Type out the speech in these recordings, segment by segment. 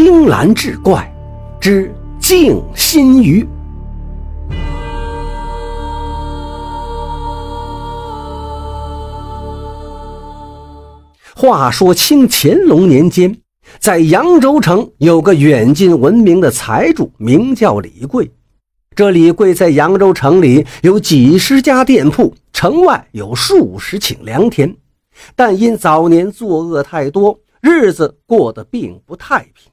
青蓝志怪之静心鱼。话说清乾隆年间，在扬州城有个远近闻名的财主，名叫李贵。这李贵在扬州城里有几十家店铺，城外有数十顷良田，但因早年作恶太多。日子过得并不太平，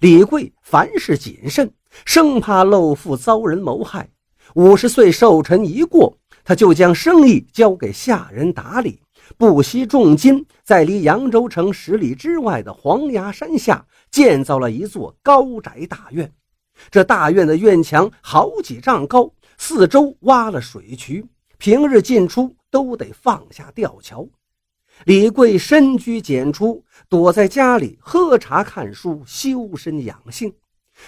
李贵凡事谨慎，生怕漏富遭人谋害。五十岁寿辰一过，他就将生意交给下人打理，不惜重金，在离扬州城十里之外的黄崖山下建造了一座高宅大院。这大院的院墙好几丈高，四周挖了水渠，平日进出都得放下吊桥。李贵深居简出，躲在家里喝茶看书，修身养性。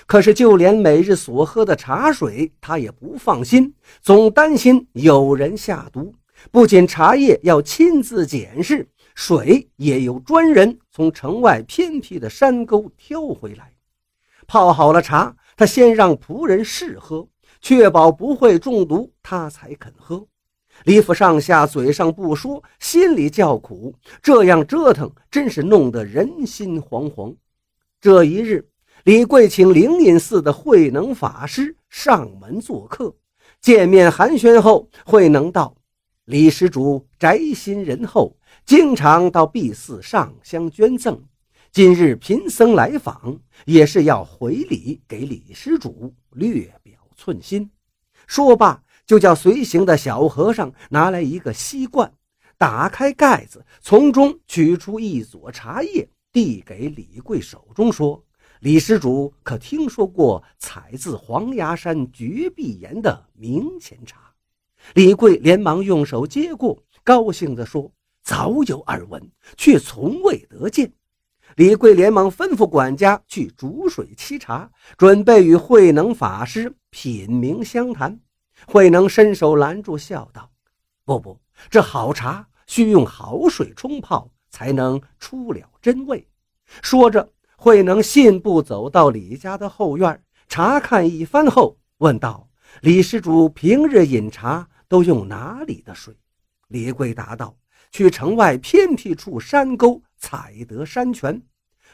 可是，就连每日所喝的茶水，他也不放心，总担心有人下毒。不仅茶叶要亲自检视，水也有专人从城外偏僻的山沟挑回来。泡好了茶，他先让仆人试喝，确保不会中毒，他才肯喝。李府上下嘴上不说，心里叫苦，这样折腾真是弄得人心惶惶。这一日，李贵请灵隐寺的慧能法师上门做客，见面寒暄后，慧能道：“李施主宅心仁厚，经常到敝寺上香捐赠。今日贫僧来访，也是要回礼给李施主，略表寸心。”说罢。就叫随行的小和尚拿来一个锡罐，打开盖子，从中取出一撮茶叶，递给李贵手中，说：“李施主可听说过采自黄崖山绝壁岩的明前茶？”李贵连忙用手接过，高兴地说：“早有耳闻，却从未得见。”李贵连忙吩咐管家去煮水沏茶，准备与慧能法师品茗相谈。慧能伸手拦住，笑道：“不不，这好茶需用好水冲泡，才能出了真味。”说着，慧能信步走到李家的后院，查看一番后，问道：“李施主平日饮茶都用哪里的水？”李贵答道：“去城外偏僻处山沟采得山泉。”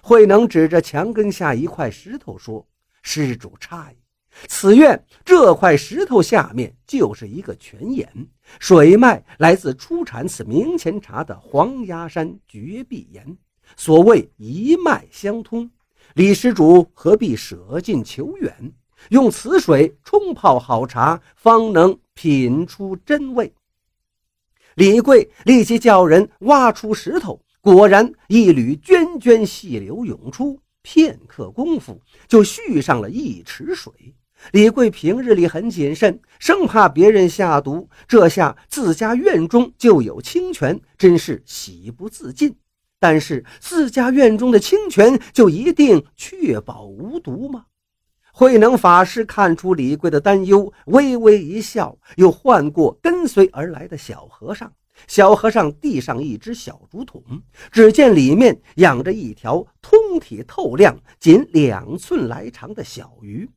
慧能指着墙根下一块石头说：“施主诧异。”此院这块石头下面就是一个泉眼，水脉来自出产此明前茶的黄崖山绝壁岩。所谓一脉相通，李施主何必舍近求远，用此水冲泡好茶，方能品出真味。李贵立即叫人挖出石头，果然一缕涓涓细流涌出，片刻功夫就蓄上了一池水。李贵平日里很谨慎，生怕别人下毒。这下自家院中就有清泉，真是喜不自禁。但是自家院中的清泉就一定确保无毒吗？慧能法师看出李贵的担忧，微微一笑，又唤过跟随而来的小和尚。小和尚递上一只小竹筒，只见里面养着一条通体透亮、仅两寸来长的小鱼。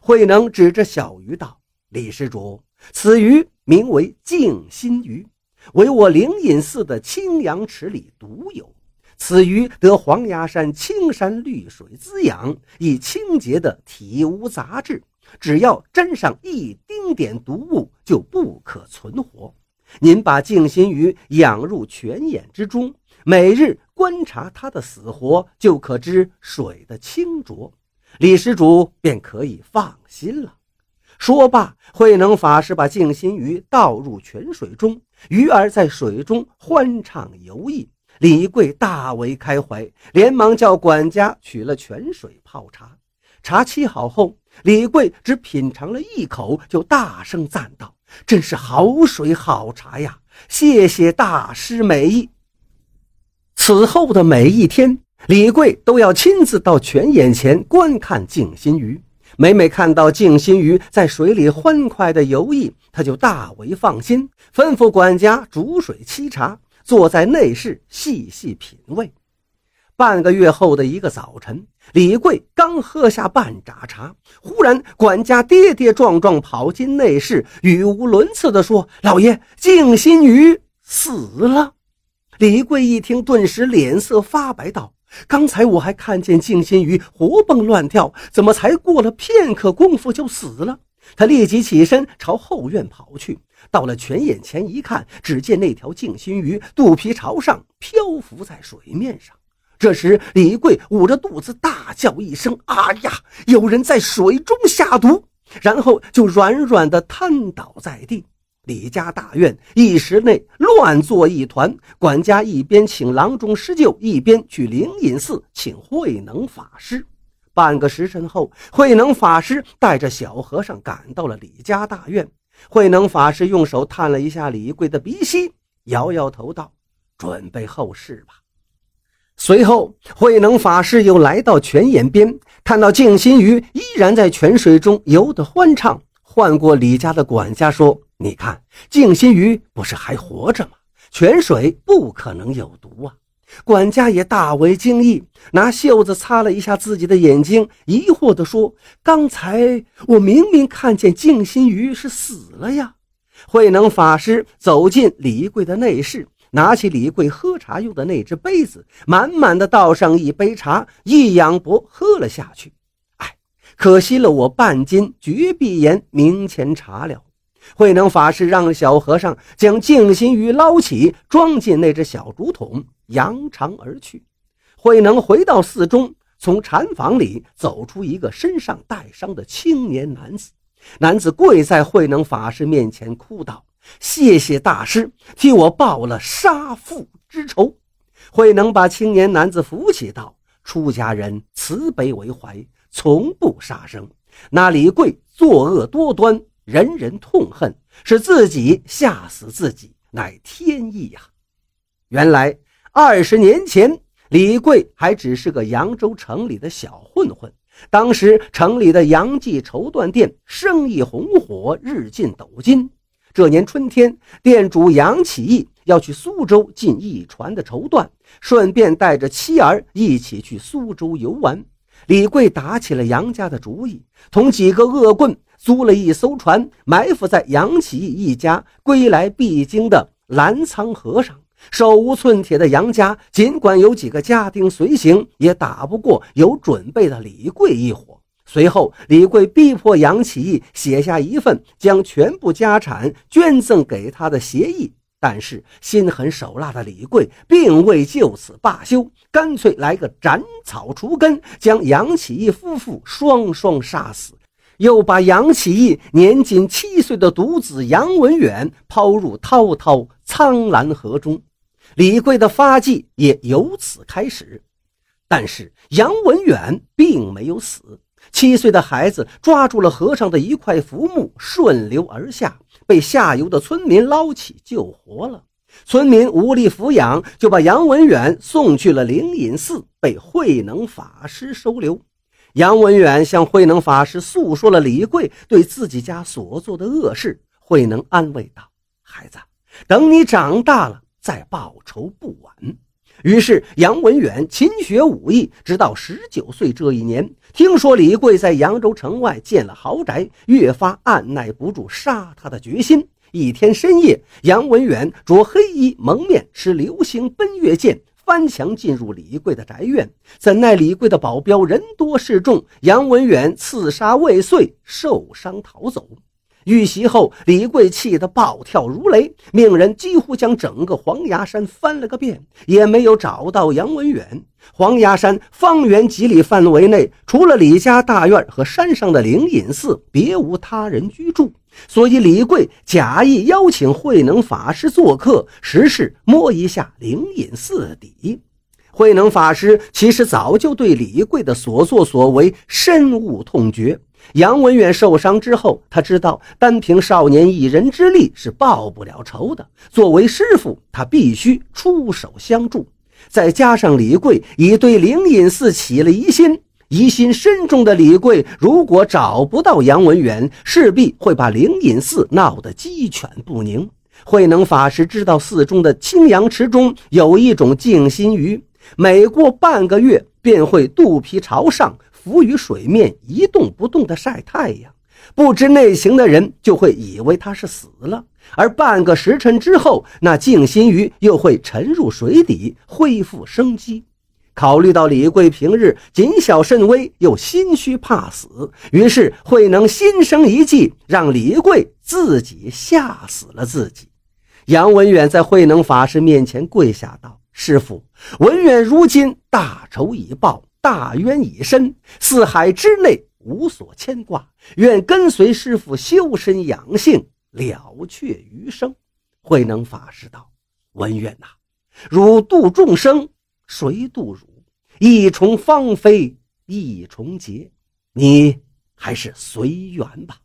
慧能指着小鱼道：“李施主，此鱼名为静心鱼，为我灵隐寺的清阳池里独有。此鱼得黄崖山青山绿水滋养，以清洁的体无杂质，只要沾上一丁点毒物，就不可存活。您把静心鱼养入泉眼之中，每日观察它的死活，就可知水的清浊。”李施主便可以放心了。说罢，慧能法师把静心鱼倒入泉水中，鱼儿在水中欢畅游弋。李贵大为开怀，连忙叫管家取了泉水泡茶。茶沏好后，李贵只品尝了一口，就大声赞道：“真是好水好茶呀！谢谢大师美意。”此后的每一天。李贵都要亲自到泉眼前观看静心鱼，每每看到静心鱼在水里欢快的游弋，他就大为放心，吩咐管家煮水沏茶，坐在内室细细品味。半个月后的一个早晨，李贵刚喝下半盏茶，忽然管家跌跌撞撞跑进内室，语无伦次地说：“老爷，静心鱼死了。”李贵一听，顿时脸色发白，道：“刚才我还看见静心鱼活蹦乱跳，怎么才过了片刻功夫就死了？”他立即起身朝后院跑去，到了泉眼前一看，只见那条静心鱼肚皮朝上漂浮在水面上。这时，李贵捂着肚子大叫一声：“啊呀！有人在水中下毒！”然后就软软的瘫倒在地。李家大院一时内乱作一团，管家一边请郎中施救，一边去灵隐寺请慧能法师。半个时辰后，慧能法师带着小和尚赶到了李家大院。慧能法师用手探了一下李贵的鼻息，摇摇头道：“准备后事吧。”随后，慧能法师又来到泉眼边，看到静心鱼依然在泉水中游得欢畅，唤过李家的管家说：“你看，静心鱼不是还活着吗？泉水不可能有毒啊！”管家也大为惊异，拿袖子擦了一下自己的眼睛，疑惑地说：“刚才我明明看见静心鱼是死了呀！”慧能法师走进李贵的内室。拿起李贵喝茶用的那只杯子，满满的倒上一杯茶，一仰脖喝了下去。哎，可惜了我半斤绝壁岩明前茶了。慧能法师让小和尚将静心鱼捞起，装进那只小竹筒，扬长而去。慧能回到寺中，从禅房里走出一个身上带伤的青年男子。男子跪在慧能法师面前，哭道。谢谢大师替我报了杀父之仇。慧能把青年男子扶起，道：“出家人慈悲为怀，从不杀生。那李贵作恶多端，人人痛恨，是自己吓死自己，乃天意呀。”原来二十年前，李贵还只是个扬州城里的小混混。当时城里的杨记绸缎店生意红火，日进斗金。这年春天，店主杨启义要去苏州进一船的绸缎，顺便带着妻儿一起去苏州游玩。李贵打起了杨家的主意，同几个恶棍租了一艘船，埋伏在杨起义一家归来必经的澜沧河上。手无寸铁的杨家，尽管有几个家丁随行，也打不过有准备的李贵一伙。随后，李贵逼迫杨起义写下一份将全部家产捐赠给他的协议，但是心狠手辣的李贵并未就此罢休，干脆来个斩草除根，将杨启义夫妇双双杀死，又把杨启义年仅七岁的独子杨文远抛入滔滔苍澜河中，李贵的发迹也由此开始。但是杨文远并没有死。七岁的孩子抓住了河上的一块浮木，顺流而下，被下游的村民捞起救活了。村民无力抚养，就把杨文远送去了灵隐寺，被慧能法师收留。杨文远向慧能法师诉说了李贵对自己家所做的恶事。慧能安慰道：“孩子，等你长大了再报仇不晚。”于是，杨文远勤学武艺，直到十九岁这一年，听说李贵在扬州城外建了豪宅，越发按耐不住杀他的决心。一天深夜，杨文远着黑衣蒙面，持流星奔月剑，翻墙进入李贵的宅院。怎奈李贵的保镖人多势众，杨文远刺杀未遂，受伤逃走。遇袭后，李贵气得暴跳如雷，命人几乎将整个黄崖山翻了个遍，也没有找到杨文远。黄崖山方圆几里范围内，除了李家大院和山上的灵隐寺，别无他人居住。所以李贵假意邀请慧能法师做客，实是摸一下灵隐寺底。慧能法师其实早就对李贵的所作所为深恶痛绝。杨文远受伤之后，他知道单凭少年一人之力是报不了仇的。作为师傅，他必须出手相助。再加上李贵已对灵隐寺起了疑心，疑心深重的李贵，如果找不到杨文远，势必会把灵隐寺闹得鸡犬不宁。慧能法师知道寺中的青阳池中有一种静心鱼。每过半个月便会肚皮朝上，浮于水面，一动不动地晒太阳。不知内情的人就会以为他是死了，而半个时辰之后，那静心鱼又会沉入水底，恢复生机。考虑到李贵平日谨小慎微，又心虚怕死，于是慧能心生一计，让李贵自己吓死了自己。杨文远在慧能法师面前跪下道：“师傅，文远如今大仇已报，大渊已深，四海之内。”无所牵挂，愿跟随师傅修身养性，了却余生。慧能法师道：“文远呐，汝度众生，谁度汝？一重芳菲一重劫，你还是随缘吧。”